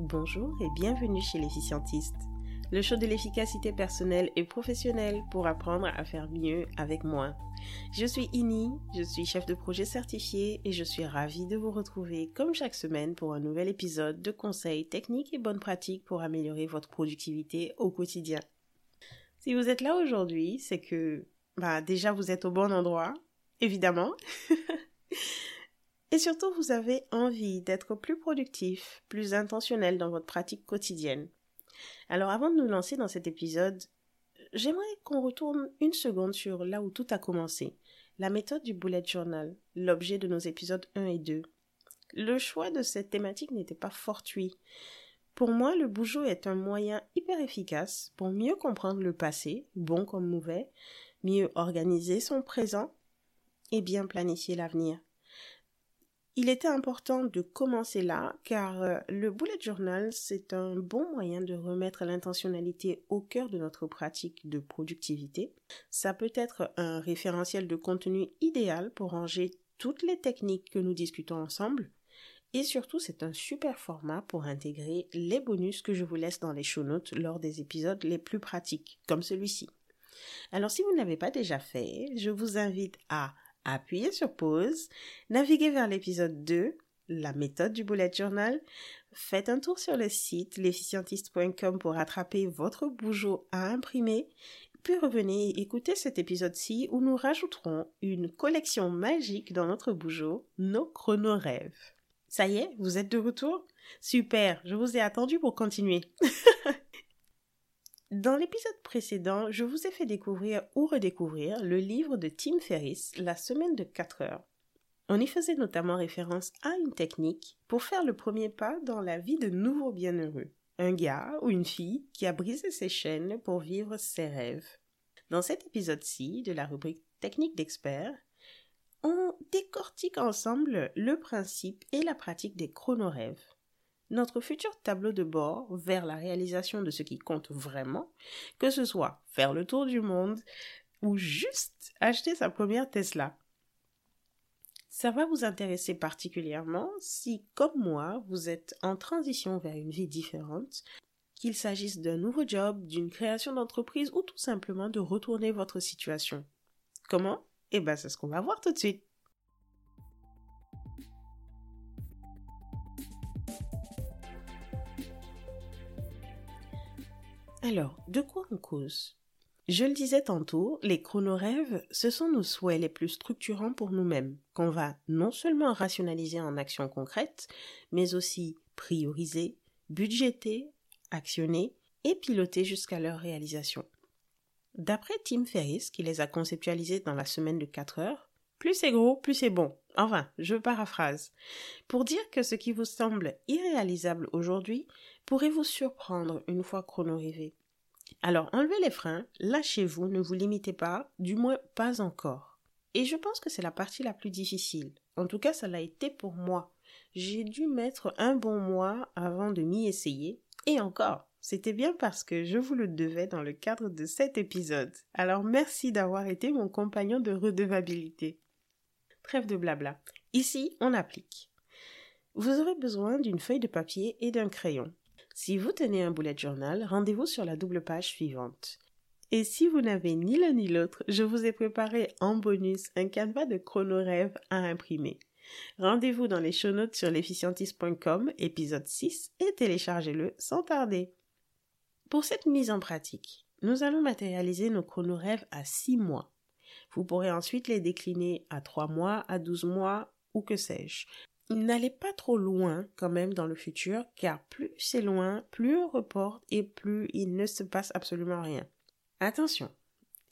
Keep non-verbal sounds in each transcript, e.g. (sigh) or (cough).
Bonjour et bienvenue chez l'efficientiste, le show de l'efficacité personnelle et professionnelle pour apprendre à faire mieux avec moins. Je suis Ini, je suis chef de projet certifié et je suis ravie de vous retrouver comme chaque semaine pour un nouvel épisode de conseils techniques et bonnes pratiques pour améliorer votre productivité au quotidien. Si vous êtes là aujourd'hui, c'est que bah déjà vous êtes au bon endroit, évidemment. (laughs) Et surtout, vous avez envie d'être plus productif, plus intentionnel dans votre pratique quotidienne. Alors avant de nous lancer dans cet épisode, j'aimerais qu'on retourne une seconde sur là où tout a commencé. La méthode du bullet journal, l'objet de nos épisodes 1 et 2. Le choix de cette thématique n'était pas fortuit. Pour moi, le bougeot est un moyen hyper efficace pour mieux comprendre le passé, bon comme mauvais, mieux organiser son présent et bien planifier l'avenir. Il était important de commencer là car euh, le bullet journal, c'est un bon moyen de remettre l'intentionnalité au cœur de notre pratique de productivité. Ça peut être un référentiel de contenu idéal pour ranger toutes les techniques que nous discutons ensemble. Et surtout, c'est un super format pour intégrer les bonus que je vous laisse dans les show notes lors des épisodes les plus pratiques, comme celui-ci. Alors si vous ne l'avez pas déjà fait, je vous invite à appuyez sur pause, naviguez vers l'épisode 2, la méthode du bullet journal, faites un tour sur le site l'efficientiste.com pour attraper votre bougeot à imprimer, puis revenez écouter cet épisode-ci où nous rajouterons une collection magique dans notre bougeot, nos chronorêves. Ça y est, vous êtes de retour? Super, je vous ai attendu pour continuer. (laughs) Dans l'épisode précédent, je vous ai fait découvrir ou redécouvrir le livre de Tim Ferriss, La semaine de 4 heures. On y faisait notamment référence à une technique pour faire le premier pas dans la vie de nouveaux bienheureux. Un gars ou une fille qui a brisé ses chaînes pour vivre ses rêves. Dans cet épisode-ci de la rubrique Technique d'expert, on décortique ensemble le principe et la pratique des chronorêves notre futur tableau de bord vers la réalisation de ce qui compte vraiment, que ce soit faire le tour du monde ou juste acheter sa première Tesla. Ça va vous intéresser particulièrement si, comme moi, vous êtes en transition vers une vie différente, qu'il s'agisse d'un nouveau job, d'une création d'entreprise ou tout simplement de retourner votre situation. Comment? Eh ben, c'est ce qu'on va voir tout de suite. Alors, de quoi on cause? Je le disais tantôt, les chronorêves, ce sont nos souhaits les plus structurants pour nous-mêmes, qu'on va non seulement rationaliser en actions concrètes, mais aussi prioriser, budgéter, actionner et piloter jusqu'à leur réalisation. D'après Tim Ferriss, qui les a conceptualisés dans la semaine de 4 heures, plus c'est gros, plus c'est bon. Enfin, je paraphrase. Pour dire que ce qui vous semble irréalisable aujourd'hui pourrait vous surprendre une fois chronorêvé. Alors enlevez les freins, lâchez-vous, ne vous limitez pas, du moins pas encore. Et je pense que c'est la partie la plus difficile. En tout cas, ça l'a été pour moi. J'ai dû mettre un bon mois avant de m'y essayer. Et encore, c'était bien parce que je vous le devais dans le cadre de cet épisode. Alors merci d'avoir été mon compagnon de redevabilité. Trêve de blabla. Ici, on applique. Vous aurez besoin d'une feuille de papier et d'un crayon. Si vous tenez un bullet journal, rendez-vous sur la double page suivante. Et si vous n'avez ni l'un ni l'autre, je vous ai préparé en bonus un canevas de chronorêve à imprimer. Rendez-vous dans les show notes sur l'efficientiste.com, épisode 6, et téléchargez-le sans tarder. Pour cette mise en pratique, nous allons matérialiser nos chronorêves à 6 mois. Vous pourrez ensuite les décliner à 3 mois, à 12 mois ou que sais-je. N'allez pas trop loin quand même dans le futur, car plus c'est loin, plus on reporte et plus il ne se passe absolument rien. Attention,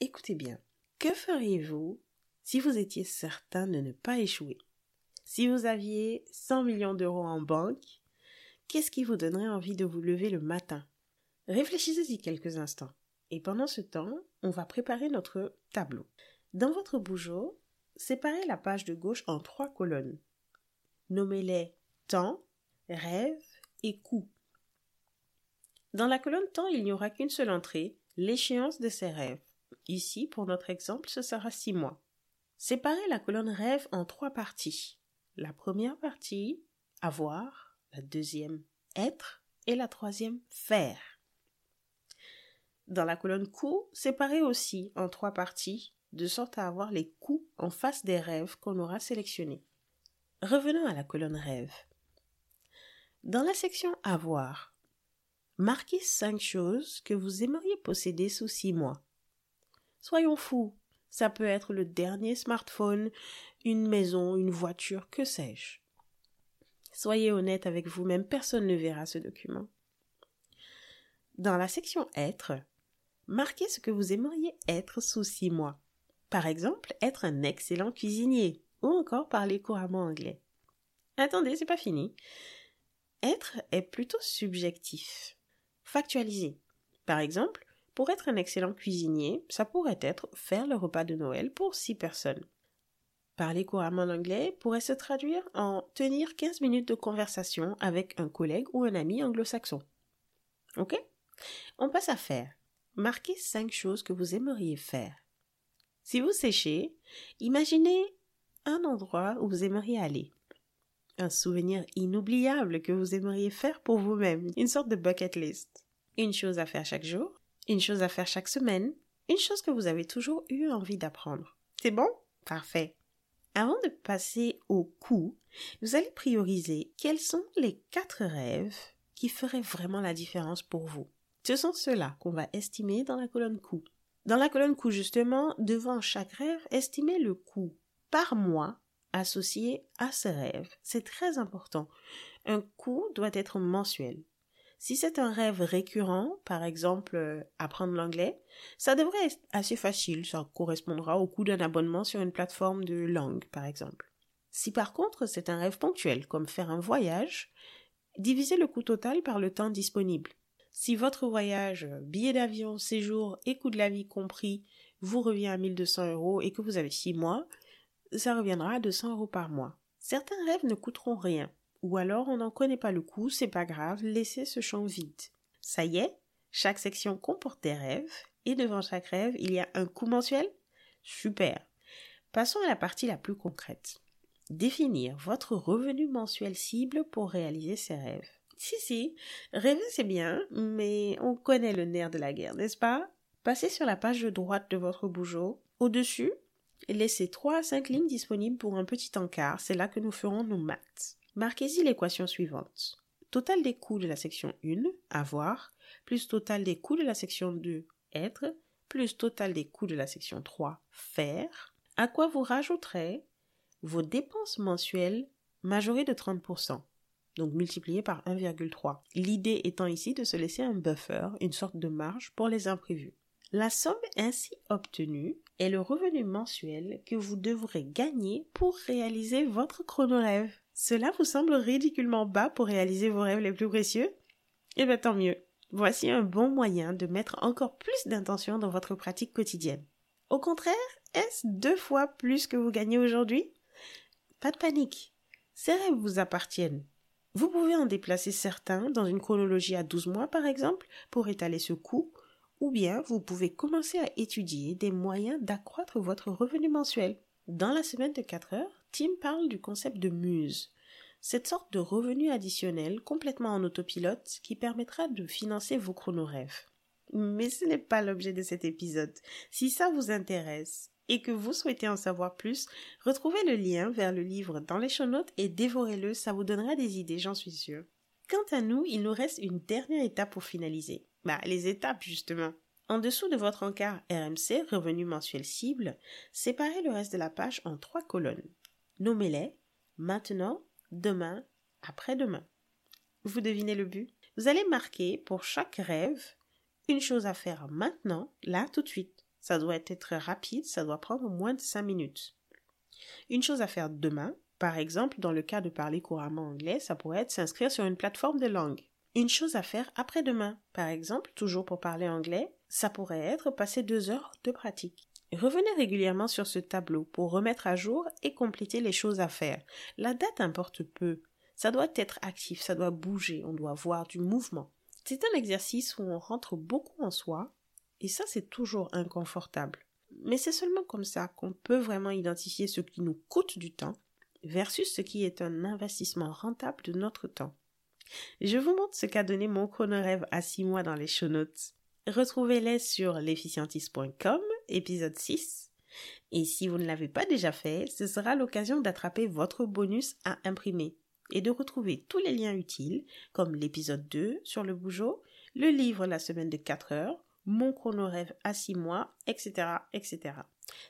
écoutez bien. Que feriez-vous si vous étiez certain de ne pas échouer? Si vous aviez 100 millions d'euros en banque, qu'est-ce qui vous donnerait envie de vous lever le matin? Réfléchissez-y quelques instants. Et pendant ce temps, on va préparer notre tableau. Dans votre bougeot, séparez la page de gauche en trois colonnes. Nommez-les temps, rêve et coût. Dans la colonne temps, il n'y aura qu'une seule entrée, l'échéance de ces rêves. Ici, pour notre exemple, ce sera six mois. Séparez la colonne rêve en trois parties. La première partie, avoir, la deuxième, être, et la troisième faire. Dans la colonne coûts, séparez aussi en trois parties, de sorte à avoir les coûts en face des rêves qu'on aura sélectionnés. Revenons à la colonne rêve. Dans la section avoir, marquez cinq choses que vous aimeriez posséder sous six mois. Soyons fous, ça peut être le dernier smartphone, une maison, une voiture, que sais-je. Soyez honnête avec vous-même, personne ne verra ce document. Dans la section être, marquez ce que vous aimeriez être sous six mois. Par exemple, être un excellent cuisinier ou encore parler couramment anglais. Attendez, c'est pas fini. Être est plutôt subjectif. Factualiser. Par exemple, pour être un excellent cuisinier, ça pourrait être faire le repas de Noël pour six personnes. Parler couramment anglais pourrait se traduire en tenir 15 minutes de conversation avec un collègue ou un ami anglo-saxon. Ok? On passe à faire. Marquez cinq choses que vous aimeriez faire. Si vous séchez, imaginez un endroit où vous aimeriez aller. Un souvenir inoubliable que vous aimeriez faire pour vous-même, une sorte de bucket list. Une chose à faire chaque jour, une chose à faire chaque semaine, une chose que vous avez toujours eu envie d'apprendre. C'est bon? Parfait. Avant de passer au coup, vous allez prioriser quels sont les quatre rêves qui feraient vraiment la différence pour vous. Ce sont ceux-là qu'on va estimer dans la colonne coût. Dans la colonne coût, justement, devant chaque rêve, estimez le coût par mois associé à ce rêve. C'est très important. Un coût doit être mensuel. Si c'est un rêve récurrent, par exemple euh, apprendre l'anglais, ça devrait être assez facile, ça correspondra au coût d'un abonnement sur une plateforme de langue, par exemple. Si par contre c'est un rêve ponctuel, comme faire un voyage, divisez le coût total par le temps disponible. Si votre voyage, billet d'avion, séjour et coût de la vie compris, vous revient à 1200 euros et que vous avez 6 mois, ça reviendra à 200 euros par mois. Certains rêves ne coûteront rien. Ou alors on n'en connaît pas le coût, c'est pas grave, laissez ce champ vide. Ça y est, chaque section comporte des rêves, et devant chaque rêve, il y a un coût mensuel? Super. Passons à la partie la plus concrète. Définir votre revenu mensuel cible pour réaliser ces rêves. Si, si, rêver c'est bien, mais on connaît le nerf de la guerre, n'est-ce pas? Passez sur la page de droite de votre bougeot. Au-dessus, laissez 3 à 5 lignes disponibles pour un petit encart. C'est là que nous ferons nos maths. Marquez-y l'équation suivante. Total des coûts de la section 1, avoir, plus total des coûts de la section 2, être, plus total des coûts de la section 3, faire, à quoi vous rajouterez vos dépenses mensuelles majorées de 30% donc multiplié par 1,3. L'idée étant ici de se laisser un buffer, une sorte de marge pour les imprévus. La somme ainsi obtenue est le revenu mensuel que vous devrez gagner pour réaliser votre chronorêve. Cela vous semble ridiculement bas pour réaliser vos rêves les plus précieux? Eh bien tant mieux. Voici un bon moyen de mettre encore plus d'intention dans votre pratique quotidienne. Au contraire, est-ce deux fois plus que vous gagnez aujourd'hui? Pas de panique. Ces rêves vous appartiennent. Vous pouvez en déplacer certains dans une chronologie à 12 mois par exemple pour étaler ce coût, ou bien vous pouvez commencer à étudier des moyens d'accroître votre revenu mensuel. Dans la semaine de 4 heures, Tim parle du concept de muse, cette sorte de revenu additionnel complètement en autopilote qui permettra de financer vos chronorêves. Mais ce n'est pas l'objet de cet épisode. Si ça vous intéresse, et que vous souhaitez en savoir plus, retrouvez le lien vers le livre dans les show notes et dévorez-le, ça vous donnera des idées, j'en suis sûre. Quant à nous, il nous reste une dernière étape pour finaliser. Bah, les étapes, justement. En dessous de votre encart RMC, revenu mensuel cible, séparez le reste de la page en trois colonnes. Nommez-les maintenant, demain, après-demain. Vous devinez le but? Vous allez marquer pour chaque rêve une chose à faire maintenant, là, tout de suite. Ça doit être rapide, ça doit prendre moins de 5 minutes. Une chose à faire demain, par exemple, dans le cas de parler couramment anglais, ça pourrait être s'inscrire sur une plateforme de langue. Une chose à faire après-demain, par exemple, toujours pour parler anglais, ça pourrait être passer deux heures de pratique. Revenez régulièrement sur ce tableau pour remettre à jour et compléter les choses à faire. La date importe peu. Ça doit être actif, ça doit bouger, on doit voir du mouvement. C'est un exercice où on rentre beaucoup en soi et ça, c'est toujours inconfortable. Mais c'est seulement comme ça qu'on peut vraiment identifier ce qui nous coûte du temps versus ce qui est un investissement rentable de notre temps. Je vous montre ce qu'a donné mon chronorêve à 6 mois dans les show notes. Retrouvez-les sur l'efficientiste.com, épisode 6. Et si vous ne l'avez pas déjà fait, ce sera l'occasion d'attraper votre bonus à imprimer et de retrouver tous les liens utiles, comme l'épisode 2 sur le bougeot, le livre La semaine de 4 heures, mon chronorêve à 6 mois, etc., etc.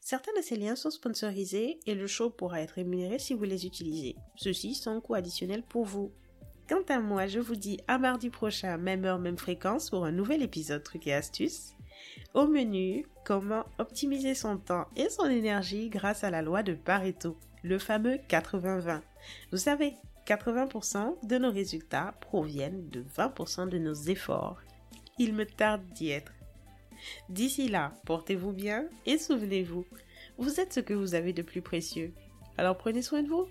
Certains de ces liens sont sponsorisés et le show pourra être rémunéré si vous les utilisez. Ceci sans coût additionnel pour vous. Quant à moi, je vous dis à mardi prochain, même heure, même fréquence, pour un nouvel épisode Trucs et Astuces. Au menu, comment optimiser son temps et son énergie grâce à la loi de Pareto, le fameux 80-20. Vous savez, 80% de nos résultats proviennent de 20% de nos efforts. Il me tarde d'y être. D'ici là, portez-vous bien et souvenez-vous, vous êtes ce que vous avez de plus précieux. Alors prenez soin de vous.